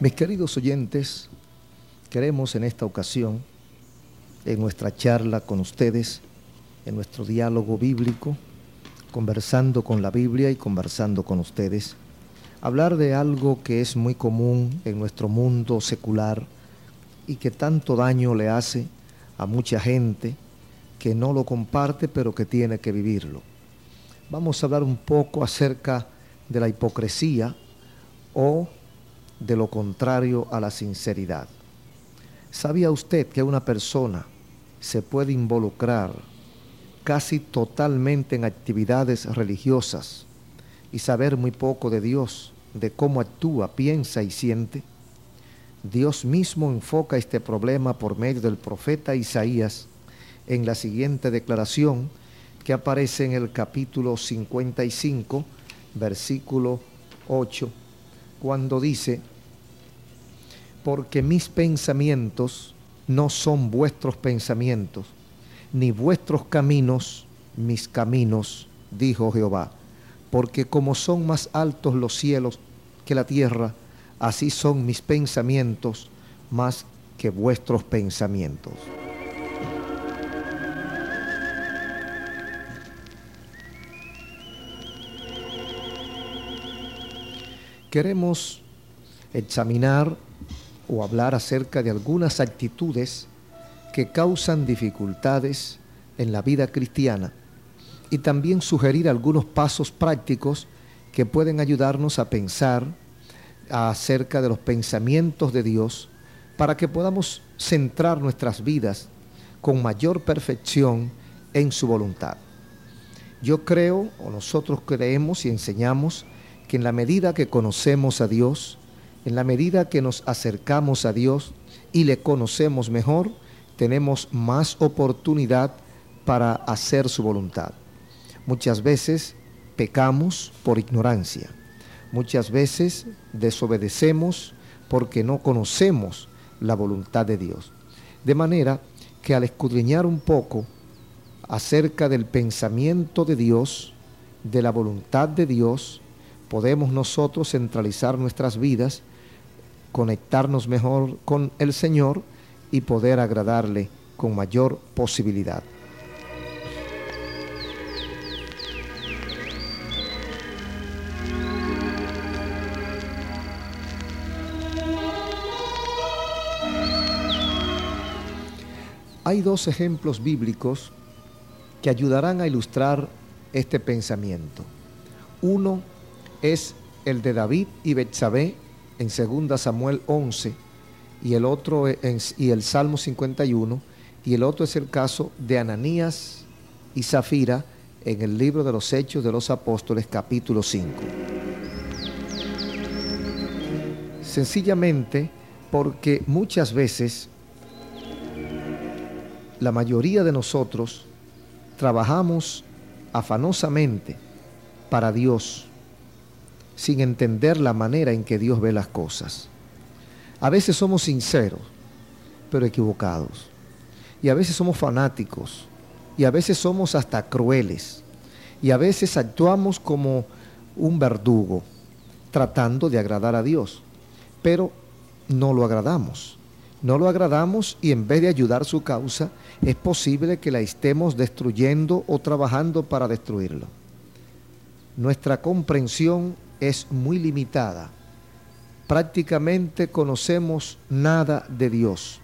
Mis queridos oyentes, queremos en esta ocasión, en nuestra charla con ustedes, en nuestro diálogo bíblico, conversando con la Biblia y conversando con ustedes, hablar de algo que es muy común en nuestro mundo secular y que tanto daño le hace a mucha gente que no lo comparte pero que tiene que vivirlo. Vamos a hablar un poco acerca de la hipocresía o de lo contrario a la sinceridad. ¿Sabía usted que una persona se puede involucrar casi totalmente en actividades religiosas y saber muy poco de Dios, de cómo actúa, piensa y siente? Dios mismo enfoca este problema por medio del profeta Isaías en la siguiente declaración que aparece en el capítulo 55, versículo 8, cuando dice, porque mis pensamientos no son vuestros pensamientos, ni vuestros caminos mis caminos, dijo Jehová, porque como son más altos los cielos que la tierra, así son mis pensamientos más que vuestros pensamientos. Queremos examinar o hablar acerca de algunas actitudes que causan dificultades en la vida cristiana y también sugerir algunos pasos prácticos que pueden ayudarnos a pensar acerca de los pensamientos de Dios para que podamos centrar nuestras vidas con mayor perfección en su voluntad. Yo creo, o nosotros creemos y enseñamos, que en la medida que conocemos a Dios, en la medida que nos acercamos a Dios y le conocemos mejor, tenemos más oportunidad para hacer su voluntad. Muchas veces pecamos por ignorancia. Muchas veces desobedecemos porque no conocemos la voluntad de Dios. De manera que al escudriñar un poco acerca del pensamiento de Dios, de la voluntad de Dios, podemos nosotros centralizar nuestras vidas conectarnos mejor con el Señor y poder agradarle con mayor posibilidad. Hay dos ejemplos bíblicos que ayudarán a ilustrar este pensamiento. Uno es el de David y Betsabé en 2 Samuel 11 y el otro y el Salmo 51 y el otro es el caso de Ananías y Zafira en el libro de los Hechos de los Apóstoles capítulo 5. Sencillamente porque muchas veces la mayoría de nosotros trabajamos afanosamente para Dios sin entender la manera en que Dios ve las cosas. A veces somos sinceros, pero equivocados. Y a veces somos fanáticos. Y a veces somos hasta crueles. Y a veces actuamos como un verdugo, tratando de agradar a Dios. Pero no lo agradamos. No lo agradamos y en vez de ayudar su causa, es posible que la estemos destruyendo o trabajando para destruirlo. Nuestra comprensión es muy limitada. Prácticamente conocemos nada de Dios.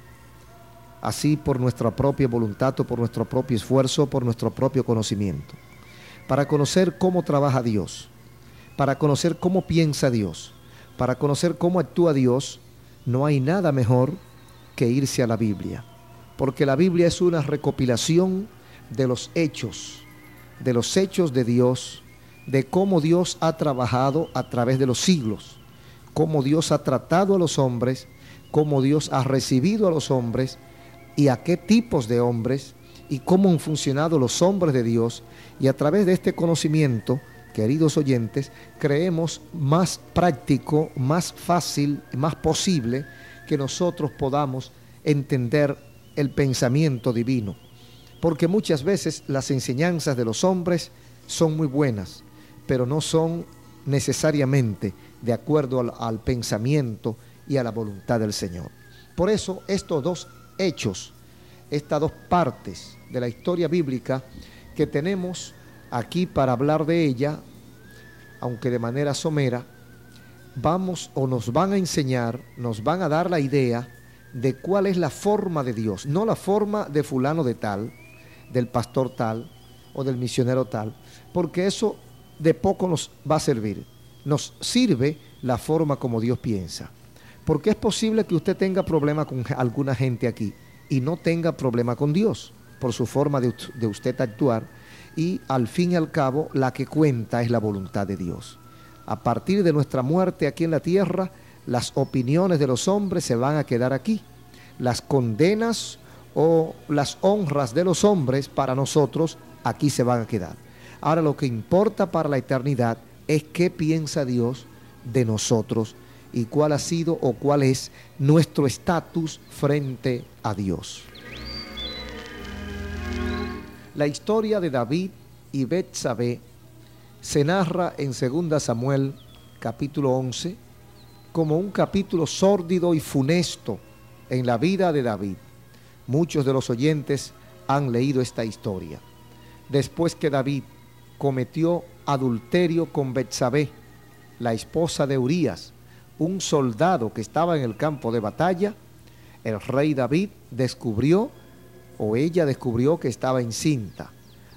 Así por nuestra propia voluntad o por nuestro propio esfuerzo, por nuestro propio conocimiento. Para conocer cómo trabaja Dios, para conocer cómo piensa Dios, para conocer cómo actúa Dios, no hay nada mejor que irse a la Biblia. Porque la Biblia es una recopilación de los hechos, de los hechos de Dios de cómo Dios ha trabajado a través de los siglos, cómo Dios ha tratado a los hombres, cómo Dios ha recibido a los hombres y a qué tipos de hombres y cómo han funcionado los hombres de Dios. Y a través de este conocimiento, queridos oyentes, creemos más práctico, más fácil, más posible que nosotros podamos entender el pensamiento divino. Porque muchas veces las enseñanzas de los hombres son muy buenas, pero no son necesariamente de acuerdo al, pensamiento y a la voluntad del Señor. Por eso estos dos hechos, estas dos partes de la historia bíblica que tenemos aquí para hablar de ella, aunque de manera somera, vamos o nos van a enseñar, nos van a dar la idea de cuál es la forma de Dios, no la forma de fulano de tal, del pastor tal o del misionero tal, porque eso de poco nos va a servir. Nos sirve la forma como Dios piensa. Porque es posible que usted tenga problema con alguna gente aquí y no tenga problema con Dios por su forma de, de usted actuar y al fin y al cabo la que cuenta es la voluntad de Dios. A partir de nuestra muerte aquí en la tierra, las opiniones de los hombres se van a quedar aquí. Las condenas o las honras de los hombres para nosotros aquí se van a quedar. Ahora lo que importa para la eternidad es qué piensa Dios de nosotros y cuál ha sido o cuál es nuestro estatus frente a Dios. La historia de David y Betsabé se narra en 2 Samuel capítulo 11 como un capítulo sórdido y funesto en la vida de David. Muchos de los oyentes han leído esta historia. Después que David cometió adulterio con Betsabé, la esposa de Urías, un soldado que estaba en el campo de batalla, el rey David descubrió o ella descubrió que estaba encinta.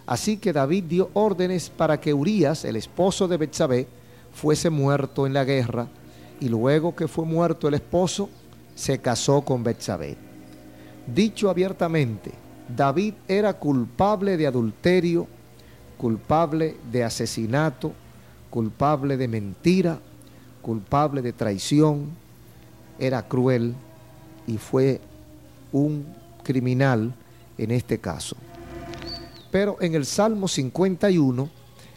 Así que David dio órdenes para que Urías, el esposo de Betsabé, fuese muerto en la guerra y luego que fue muerto el esposo, se casó con Betsabé. Dicho abiertamente, David era culpable de adulterio, culpable de asesinato, culpable de mentira, culpable de traición, era cruel y fue un criminal en este caso. Pero en el Salmo 51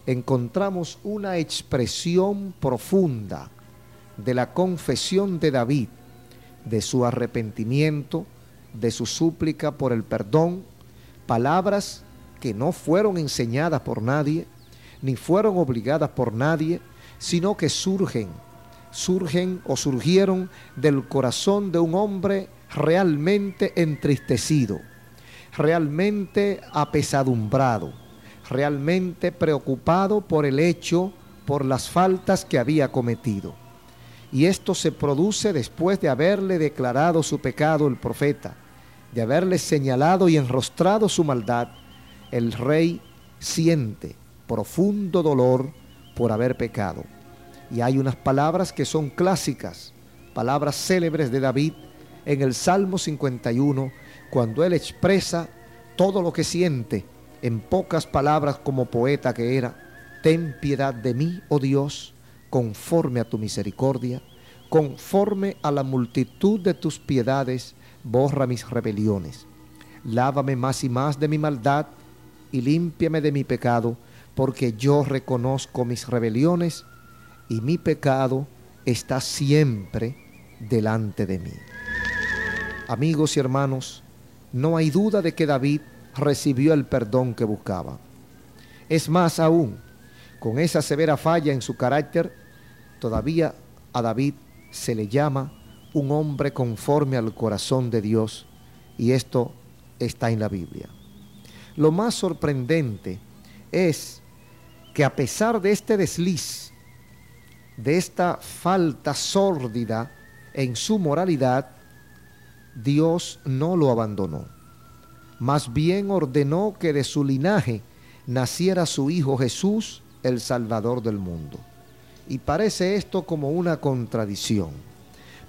encontramos una expresión profunda de la confesión de David, de su arrepentimiento, de su súplica por el perdón, palabras que no fueron enseñadas por nadie, ni fueron obligadas por nadie, sino que surgen, surgen o surgieron del corazón de un hombre realmente entristecido, realmente apesadumbrado, realmente preocupado por el hecho, por las faltas que había cometido. Y esto se produce después de haberle declarado su pecado el profeta, de haberle señalado y enrostrado su maldad. El rey siente profundo dolor por haber pecado. Y hay unas palabras que son clásicas, palabras célebres de David en el Salmo 51, cuando él expresa todo lo que siente en pocas palabras como poeta que era, ten piedad de mí, oh Dios, conforme a tu misericordia, conforme a la multitud de tus piedades, borra mis rebeliones. Lávame más y más de mi maldad y límpiame de mi pecado, porque yo reconozco mis rebeliones y mi pecado está siempre delante de mí. Amigos y hermanos, no hay duda de que David recibió el perdón que buscaba. Es más aún, con esa severa falla en su carácter, todavía a David se le llama un hombre conforme al corazón de Dios y esto está en la Biblia. Lo más sorprendente es que a pesar de este desliz, de esta falta sórdida en su moralidad, Dios no lo abandonó. Más bien ordenó que de su linaje naciera su Hijo Jesús, el Salvador del mundo. Y parece esto como una contradicción.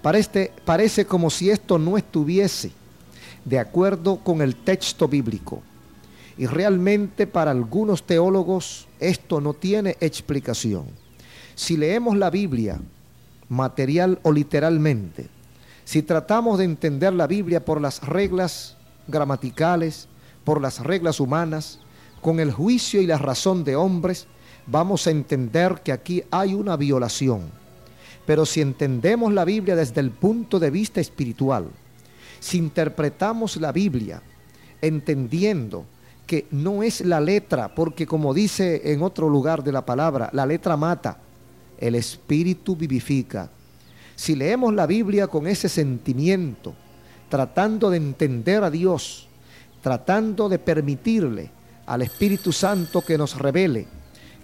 Parece, parece como si esto no estuviese de acuerdo con el texto bíblico. Y realmente para algunos teólogos esto no tiene explicación. Si leemos la Biblia material o literalmente, si tratamos de entender la Biblia por las reglas gramaticales, por las reglas humanas, con el juicio y la razón de hombres, vamos a entender que aquí hay una violación. Pero si entendemos la Biblia desde el punto de vista espiritual, si interpretamos la Biblia entendiendo que no es la letra, porque como dice en otro lugar de la palabra, la letra mata, el espíritu vivifica, si leemos la Biblia con ese sentimiento, tratando de entender a Dios, tratando de permitirle al Espíritu Santo que nos revele,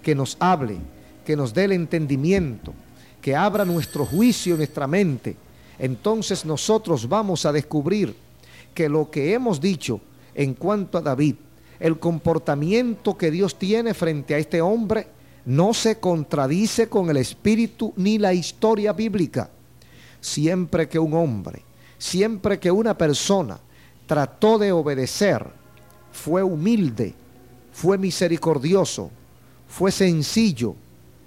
que nos hable, que nos dé el entendimiento, que abra nuestro juicio, nuestra mente, entonces nosotros vamos a descubrir que lo que hemos dicho en cuanto a David, el comportamiento que Dios tiene frente a este hombre, no se contradice con el espíritu ni la historia bíblica. Siempre que un hombre, siempre que una persona trató de obedecer, fue humilde, fue misericordioso, fue sencillo,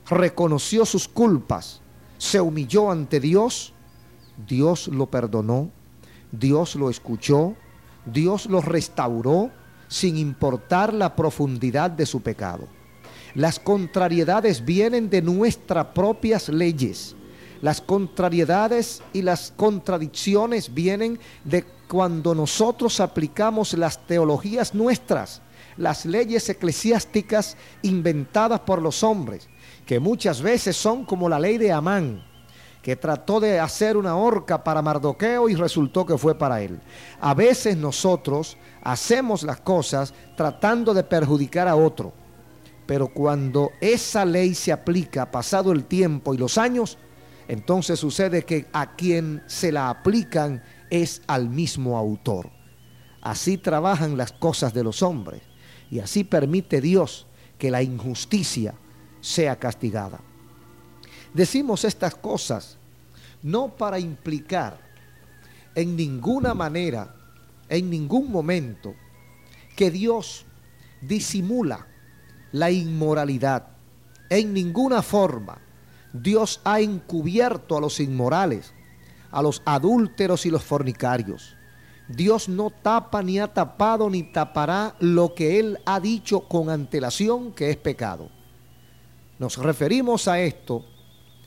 reconoció sus culpas, se humilló ante Dios, Dios lo perdonó, Dios lo escuchó, Dios lo restauró sin importar la profundidad de su pecado. Las contrariedades vienen de nuestras propias leyes. Las contrariedades y las contradicciones vienen de cuando nosotros aplicamos las teologías nuestras, las leyes eclesiásticas inventadas por los hombres, que muchas veces son como la ley de Amán, que trató de hacer una horca para Mardoqueo y resultó que fue para él. A veces nosotros hacemos las cosas tratando de perjudicar a otro, pero cuando esa ley se aplica pasado el tiempo y los años, entonces sucede que a quien se la aplican es al mismo autor. Así trabajan las cosas de los hombres y así permite Dios que la injusticia sea castigada. Decimos estas cosas no para implicar en ninguna manera, en ningún momento, que Dios disimula la inmoralidad. En ninguna forma Dios ha encubierto a los inmorales, a los adúlteros y los fornicarios. Dios no tapa ni ha tapado ni tapará lo que Él ha dicho con antelación que es pecado. Nos referimos a esto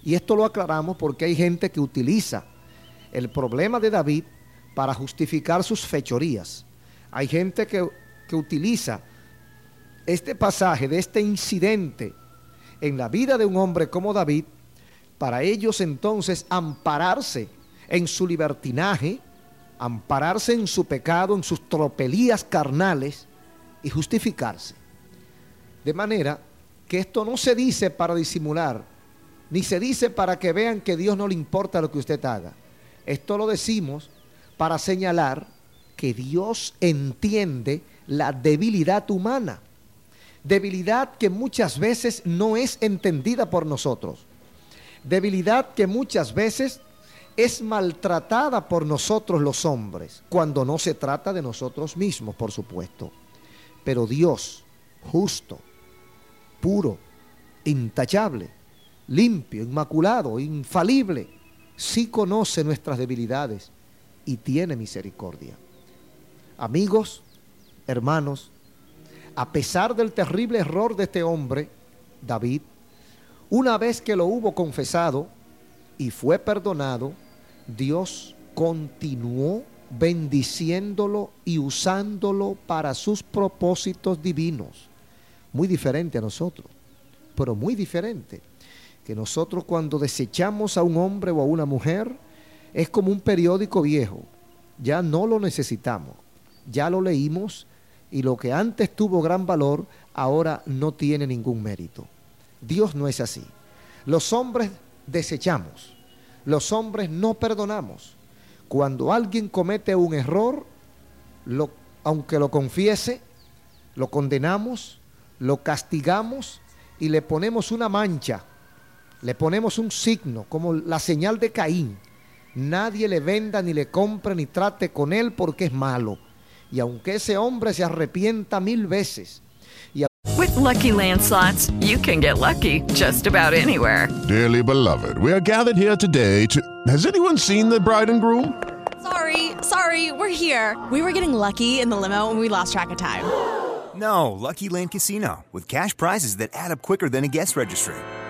y esto lo aclaramos porque hay gente que utiliza el problema de David para justificar sus fechorías. Hay gente que, que utiliza este pasaje de este incidente en la vida de un hombre como David para ellos entonces ampararse en su libertinaje, ampararse en su pecado, en sus tropelías carnales y justificarse. De manera que esto no se dice para disimular, ni se dice para que vean que Dios no le importa lo que usted haga. Esto lo decimos para señalar que Dios entiende la debilidad humana, debilidad que muchas veces no es entendida por nosotros, debilidad que muchas veces es maltratada por nosotros los hombres, cuando no se trata de nosotros mismos, por supuesto. Pero Dios, justo, puro, intachable, limpio, inmaculado, infalible, sí conoce nuestras debilidades y tiene misericordia. Amigos, hermanos, a pesar del terrible error de este hombre, David, una vez que lo hubo confesado y fue perdonado, Dios continuó bendiciéndolo y usándolo para sus propósitos divinos muy diferente a nosotros, pero muy diferente. Que nosotros cuando desechamos a un hombre o a una mujer, es como un periódico viejo, ya no lo necesitamos, ya lo leímos y lo que antes tuvo gran valor, ahora no tiene ningún mérito. Dios no es así. Los hombres desechamos, los hombres no perdonamos. Cuando alguien comete un error, lo, aunque lo confiese, lo condenamos, lo castigamos y le ponemos una mancha, le ponemos un signo, como la señal de Caín. Nadie le venda, ni le compre, ni trate con él porque es malo. Y aunque ese hombre se arrepienta mil veces. With lucky landslots, you can get lucky just about anywhere. Dearly beloved, we are gathered here today to. Has anyone seen the bride and groom? Sorry, sorry, we're here. We were getting lucky in the limo and we lost track of time. No, Lucky Land Casino, with cash prizes that add up quicker than a guest registry.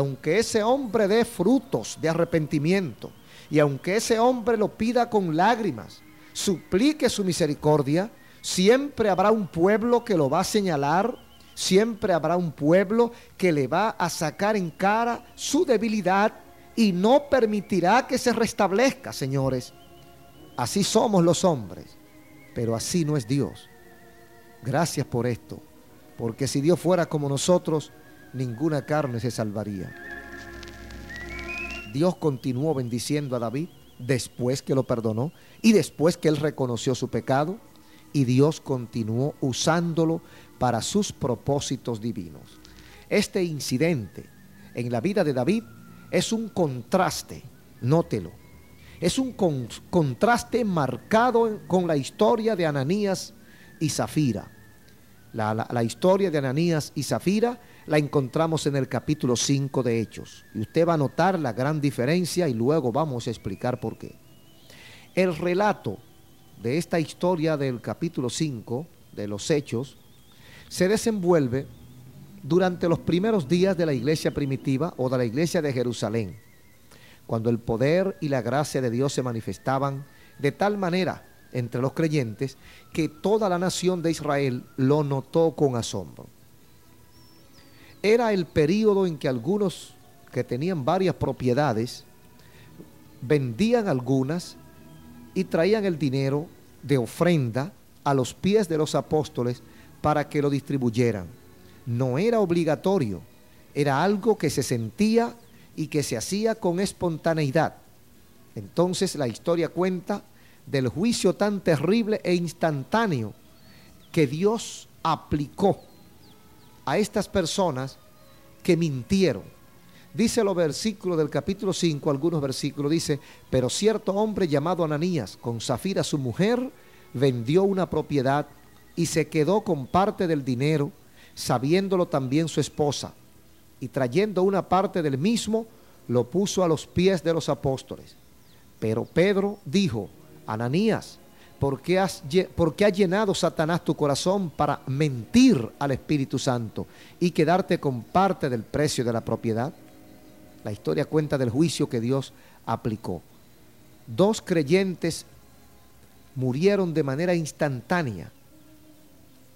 Aunque ese hombre dé frutos de arrepentimiento y aunque ese hombre lo pida con lágrimas, suplique su misericordia, siempre habrá un pueblo que lo va a señalar, siempre habrá un pueblo que le va a sacar en cara su debilidad y no permitirá que se restablezca, señores. Así somos los hombres, pero así no es Dios. Gracias por esto, porque si Dios fuera como nosotros, ninguna carne se salvaría. Dios continuó bendiciendo a David después que lo perdonó y después que él reconoció su pecado y Dios continuó usándolo para sus propósitos divinos. Este incidente en la vida de David es un contraste, nótelo, es un con- contraste marcado con la historia de Ananías y Zafira. La, historia de Ananías y Zafira la encontramos en el capítulo 5 de Hechos. Y usted va a notar la gran diferencia y luego vamos a explicar por qué. El relato de esta historia del capítulo 5 de los Hechos se desenvuelve durante los primeros días de la iglesia primitiva o de la iglesia de Jerusalén, cuando el poder y la gracia de Dios se manifestaban de tal manera entre los creyentes que toda la nación de Israel lo notó con asombro. Era el período en que algunos que tenían varias propiedades vendían algunas y traían el dinero de ofrenda a los pies de los apóstoles para que lo distribuyeran. No era obligatorio, era algo que se sentía y que se hacía con espontaneidad. Entonces la historia cuenta del juicio tan terrible e instantáneo que Dios aplicó a estas personas que mintieron. Dice los versículos del capítulo 5, algunos versículos, dice, pero cierto hombre llamado Ananías, con Zafira su mujer, vendió una propiedad y se quedó con parte del dinero, sabiéndolo también su esposa, y trayendo una parte del mismo, lo puso a los pies de los apóstoles. Pero Pedro dijo, Ananías, ¿por qué, has, por qué ha llenado Satanás tu corazón para mentir al Espíritu Santo y quedarte con parte del precio de la propiedad? La historia cuenta del juicio que Dios aplicó. Dos creyentes murieron de manera instantánea.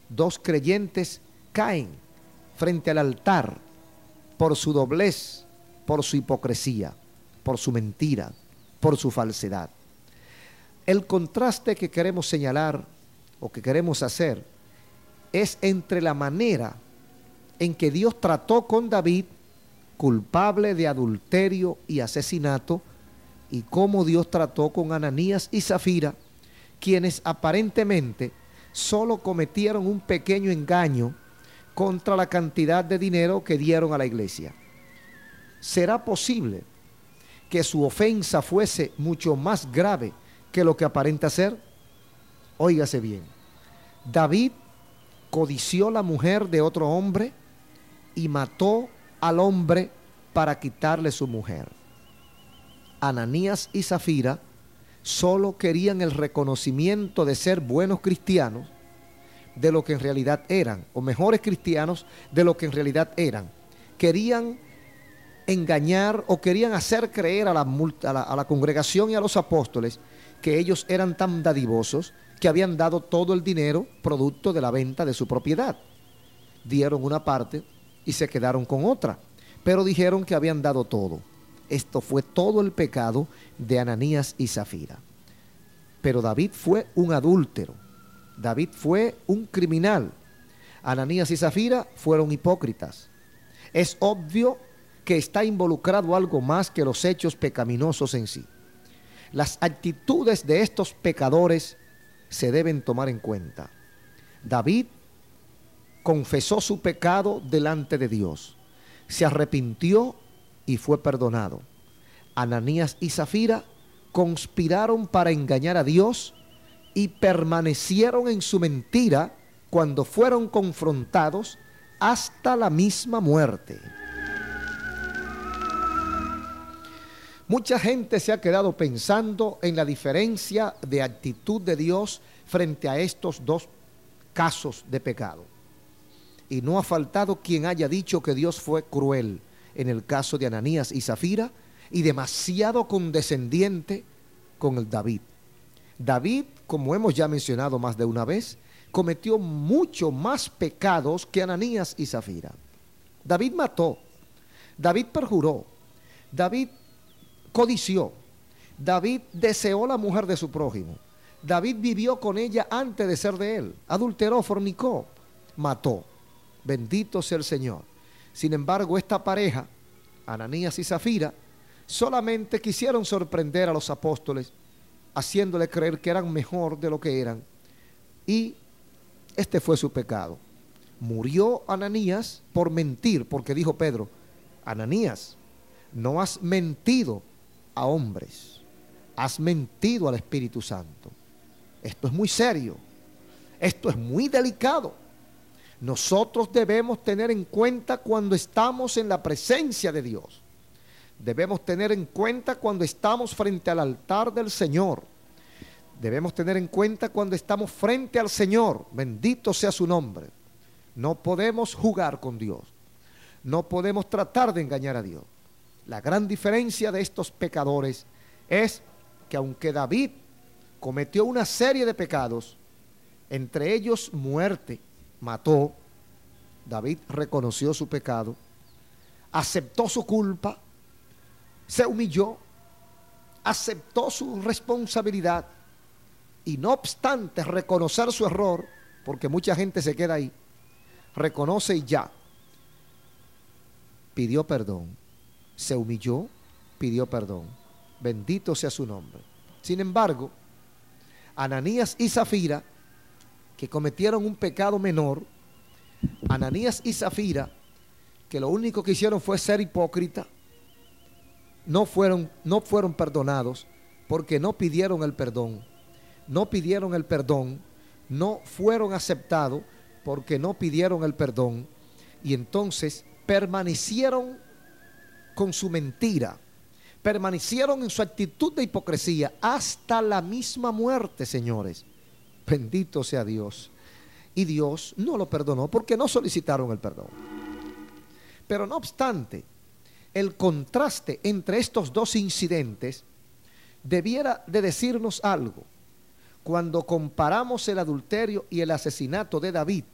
Dos creyentes caen frente al altar por su doblez, por su hipocresía, por su mentira, por su falsedad. El contraste que queremos señalar o que queremos hacer es entre la manera en que Dios trató con David, culpable de adulterio y asesinato, y cómo Dios trató con Ananías y Zafira, quienes aparentemente solo cometieron un pequeño engaño contra la cantidad de dinero que dieron a la iglesia. ¿Será posible que su ofensa fuese mucho más grave que lo que aparenta ser? Óigase bien, David codició la mujer de otro hombre y mató al hombre para quitarle su mujer. Ananías y Zafira solo querían el reconocimiento de ser buenos cristianos de lo que en realidad eran, o mejores cristianos de lo que en realidad eran. Querían engañar o querían hacer creer a la, a a la congregación y a los apóstoles que ellos eran tan dadivosos que habían dado todo el dinero producto de la venta de su propiedad. Dieron una parte y se quedaron con otra, pero dijeron que habían dado todo. Esto fue todo el pecado de Ananías y Zafira. Pero David fue un adúltero. David fue un criminal. Ananías y Zafira fueron hipócritas. Es obvio que está involucrado algo más que los hechos pecaminosos en sí. Las actitudes de estos pecadores se deben tomar en cuenta. David confesó su pecado delante de Dios, se arrepintió y fue perdonado. Ananías y Zafira conspiraron para engañar a Dios y permanecieron en su mentira cuando fueron confrontados hasta la misma muerte. Mucha gente se ha quedado pensando en la diferencia de actitud de Dios frente a estos dos casos de pecado. Y no ha faltado quien haya dicho que Dios fue cruel en el caso de Ananías y Zafira y demasiado condescendiente con el David. David, como hemos ya mencionado más de una vez, cometió mucho más pecados que Ananías y Zafira. David mató, David perjuró, David codició, David deseó la mujer de su prójimo, David vivió con ella antes de ser de él, adulteró, fornicó, mató. Bendito sea el Señor. Sin embargo, esta pareja, Ananías y Zafira, solamente quisieron sorprender a los apóstoles, haciéndole creer que eran mejor de lo que eran. Y este fue su pecado. Murió Ananías por mentir, porque dijo Pedro, Ananías, no has mentido a hombres, has mentido al Espíritu Santo. Esto es muy serio, esto es muy delicado. Nosotros debemos tener en cuenta cuando estamos en la presencia de Dios. Debemos tener en cuenta cuando estamos frente al altar del Señor debemos tener en cuenta cuando estamos frente al Señor, bendito sea su nombre. No podemos jugar con Dios, no podemos tratar de engañar a Dios. La gran diferencia de estos pecadores es que aunque David cometió una serie de pecados, entre ellos muerte, mató, David reconoció su pecado, aceptó su culpa, se humilló, aceptó su responsabilidad y no obstante reconocer su error, porque mucha gente se queda ahí, reconoce y ya, pidió perdón, se humilló, pidió perdón. Bendito sea su nombre. Sin embargo, Ananías y Zafira, que cometieron un pecado menor, Ananías y Zafira, que lo único que hicieron fue ser hipócrita, no fueron, no fueron perdonados porque no pidieron el perdón no pidieron el perdón, no fueron aceptados porque no pidieron el perdón y entonces permanecieron con su mentira, permanecieron en su actitud de hipocresía hasta la misma muerte, señores. Bendito sea Dios. Y Dios no lo perdonó porque no solicitaron el perdón. Pero no obstante, el contraste entre estos dos incidentes debiera de decirnos algo cuando comparamos el adulterio y el asesinato de David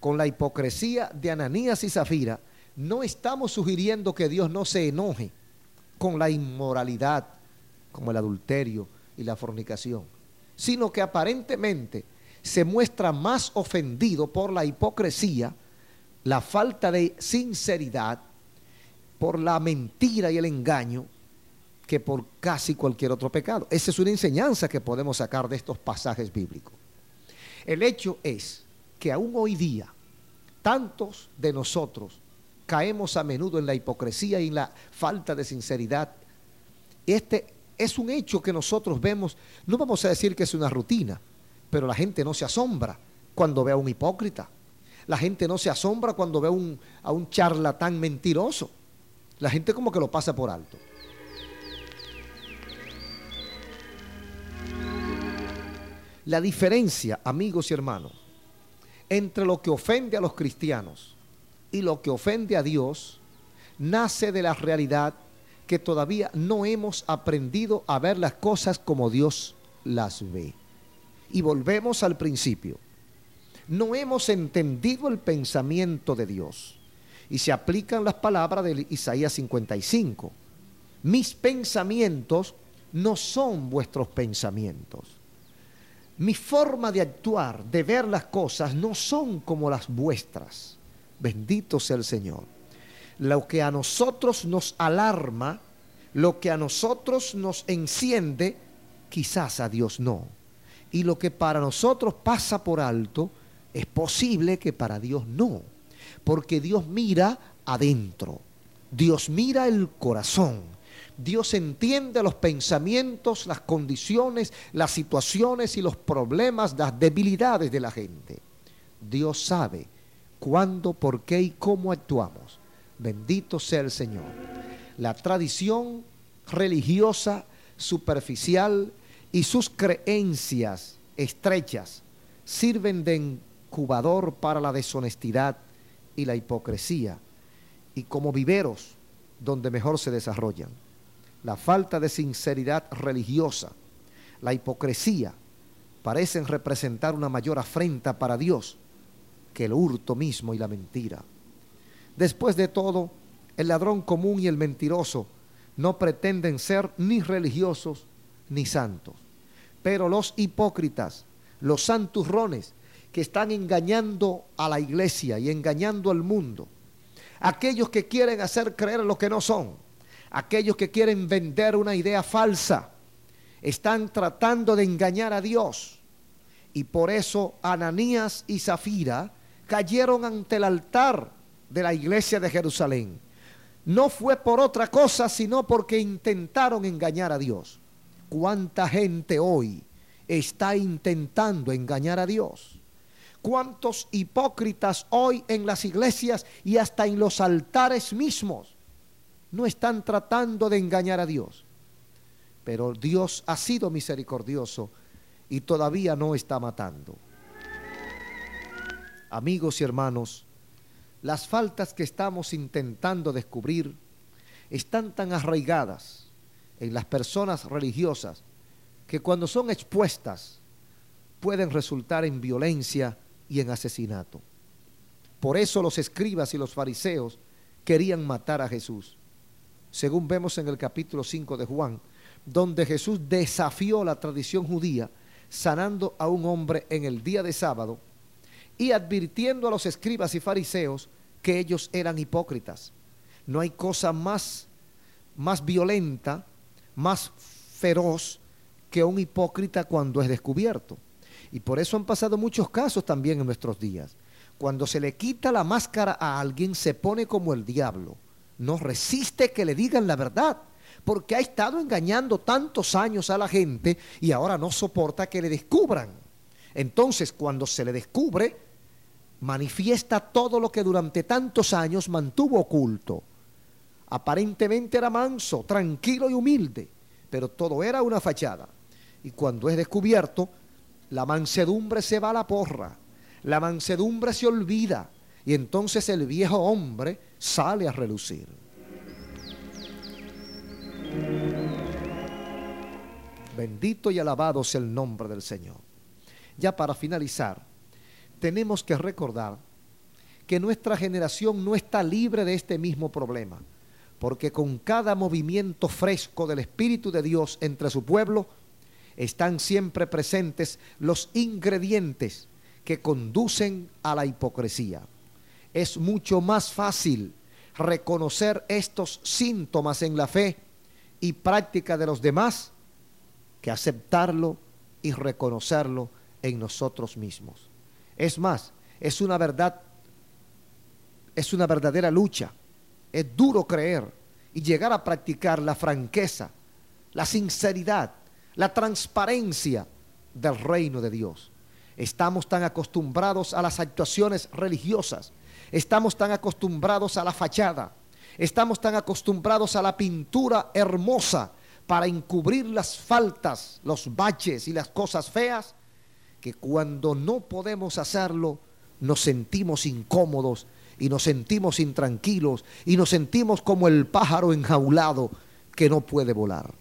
con la hipocresía de Ananías y Zafira, no estamos sugiriendo que Dios no se enoje con la inmoralidad, como el adulterio y la fornicación, sino que aparentemente se muestra más ofendido por la hipocresía, la falta de sinceridad, por la mentira y el engaño, que por casi cualquier otro pecado. Esa es una enseñanza que podemos sacar de estos pasajes bíblicos. El hecho es que aún hoy día, tantos de nosotros caemos a menudo en la hipocresía y en la falta de sinceridad. Este es un hecho que nosotros vemos, no vamos a decir que es una rutina, pero la gente no se asombra cuando ve a un hipócrita. La gente no se asombra cuando ve un, a un charlatán mentiroso. La gente como que lo pasa por alto. La diferencia, amigos y hermanos, entre lo que ofende a los cristianos y lo que ofende a Dios nace de la realidad que todavía no hemos aprendido a ver las cosas como Dios las ve. Y volvemos al principio. No hemos entendido el pensamiento de Dios. Y se aplican las palabras de Isaías 55. mis pensamientos no son vuestros pensamientos. Mi forma de actuar, de ver las cosas, no son como las vuestras. Bendito sea el Señor. Lo que a nosotros nos alarma, lo que a nosotros nos enciende, quizás a Dios no. Y lo que para nosotros pasa por alto, es posible que para Dios no. Porque Dios mira adentro. Dios mira el corazón. Dios entiende los pensamientos, las condiciones, las situaciones y los problemas, las debilidades de la gente. Dios sabe cuándo, por qué y cómo actuamos. Bendito sea el Señor. La tradición religiosa superficial y sus creencias estrechas sirven de incubador para la deshonestidad y la hipocresía y como viveros donde mejor se desarrollan. La falta de sinceridad religiosa, la hipocresía, parecen representar una mayor afrenta para Dios que el hurto mismo y la mentira. Después de todo, el ladrón común y el mentiroso no pretenden ser ni religiosos ni santos. Pero los hipócritas, los santurrones, que están engañando a la iglesia y engañando al mundo, aquellos que quieren hacer creer lo que no son, aquellos que quieren vender una idea falsa, están tratando de engañar a Dios. Y por eso Ananías y Zafira cayeron ante el altar de la iglesia de Jerusalén. No fue por otra cosa, sino porque intentaron engañar a Dios. ¿Cuánta gente hoy está intentando engañar a Dios? ¿Cuántos hipócritas hoy en las iglesias y hasta en los altares mismos no están tratando de engañar a Dios? Pero Dios ha sido misericordioso y todavía no está matando. Amigos y hermanos, las faltas que estamos intentando descubrir están tan arraigadas en las personas religiosas que cuando son expuestas pueden resultar en violencia y en asesinato. Por eso los escribas y los fariseos querían matar a Jesús. Según vemos en el capítulo 5 de Juan, donde Jesús desafió la tradición judía sanando a un hombre en el día de sábado y advirtiendo a los escribas y fariseos que ellos eran hipócritas. No hay cosa más, más violenta, más feroz que un hipócrita cuando es descubierto. Y por eso han pasado muchos casos también en nuestros días. Cuando se le quita la máscara a alguien, se pone como el diablo. No resiste que le digan la verdad, porque ha estado engañando tantos años a la gente y ahora no soporta que le descubran. Entonces, cuando se le descubre, manifiesta todo lo que durante tantos años mantuvo oculto. Aparentemente era manso, tranquilo y humilde, pero todo era una fachada. Y cuando es descubierto, la mansedumbre se va a la porra, la mansedumbre se olvida y entonces el viejo hombre sale a relucir. Bendito y alabado sea el nombre del Señor. Ya para finalizar, tenemos que recordar que nuestra generación no está libre de este mismo problema, porque con cada movimiento fresco del Espíritu de Dios entre su pueblo, están siempre presentes los ingredientes que conducen a la hipocresía. Es mucho más fácil reconocer estos síntomas en la fe y práctica de los demás que aceptarlo y reconocerlo en nosotros mismos. Es más, es una verdad, es una verdadera lucha. Es duro creer y llegar a practicar la franqueza, la sinceridad, la transparencia del reino de Dios. Estamos tan acostumbrados a las actuaciones religiosas, estamos tan acostumbrados a la fachada, estamos tan acostumbrados a la pintura hermosa para encubrir las faltas, los baches y las cosas feas, que cuando no podemos hacerlo, nos sentimos incómodos y nos sentimos intranquilos y nos sentimos como el pájaro enjaulado que no puede volar.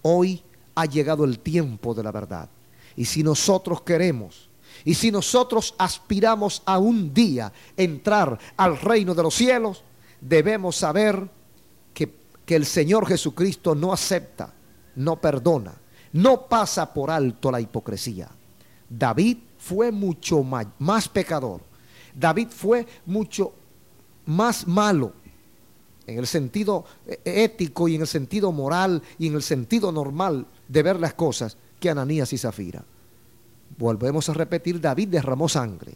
Hoy ha llegado el tiempo de la verdad. Y si nosotros queremos, y si nosotros aspiramos a un día entrar al reino de los cielos, debemos saber que que el Señor Jesucristo no acepta, no perdona, no pasa por alto la hipocresía. David fue mucho más, pecador. David fue mucho más malo en el sentido eh, ético y en el sentido moral y en el sentido normal de ver las cosas que Ananías y Zafira. Volvemos a repetir, David derramó sangre.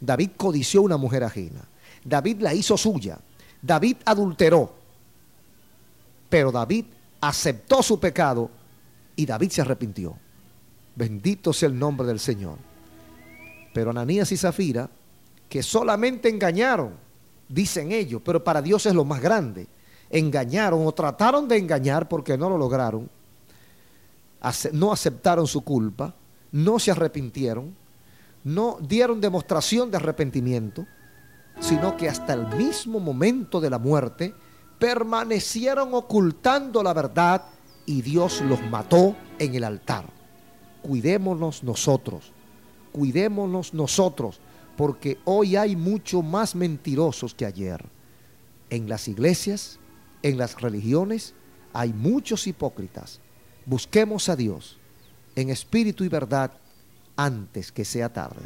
David codició una mujer ajena. David la hizo suya. David adulteró. Pero David aceptó su pecado y David se arrepintió. Bendito sea el nombre del Señor. Pero Ananías y Zafira, que solamente engañaron, dicen ellos, pero para Dios es lo más grande, engañaron o trataron de engañar porque no lo lograron, no aceptaron su culpa, no se arrepintieron, no dieron demostración de arrepentimiento, sino que hasta el mismo momento de la muerte permanecieron ocultando la verdad y Dios los mató en el altar. Cuidémonos nosotros, cuidémonos nosotros, porque hoy hay mucho más mentirosos que ayer. En las iglesias, en las religiones, hay muchos hipócritas. Busquemos a Dios en espíritu y verdad antes que sea tarde.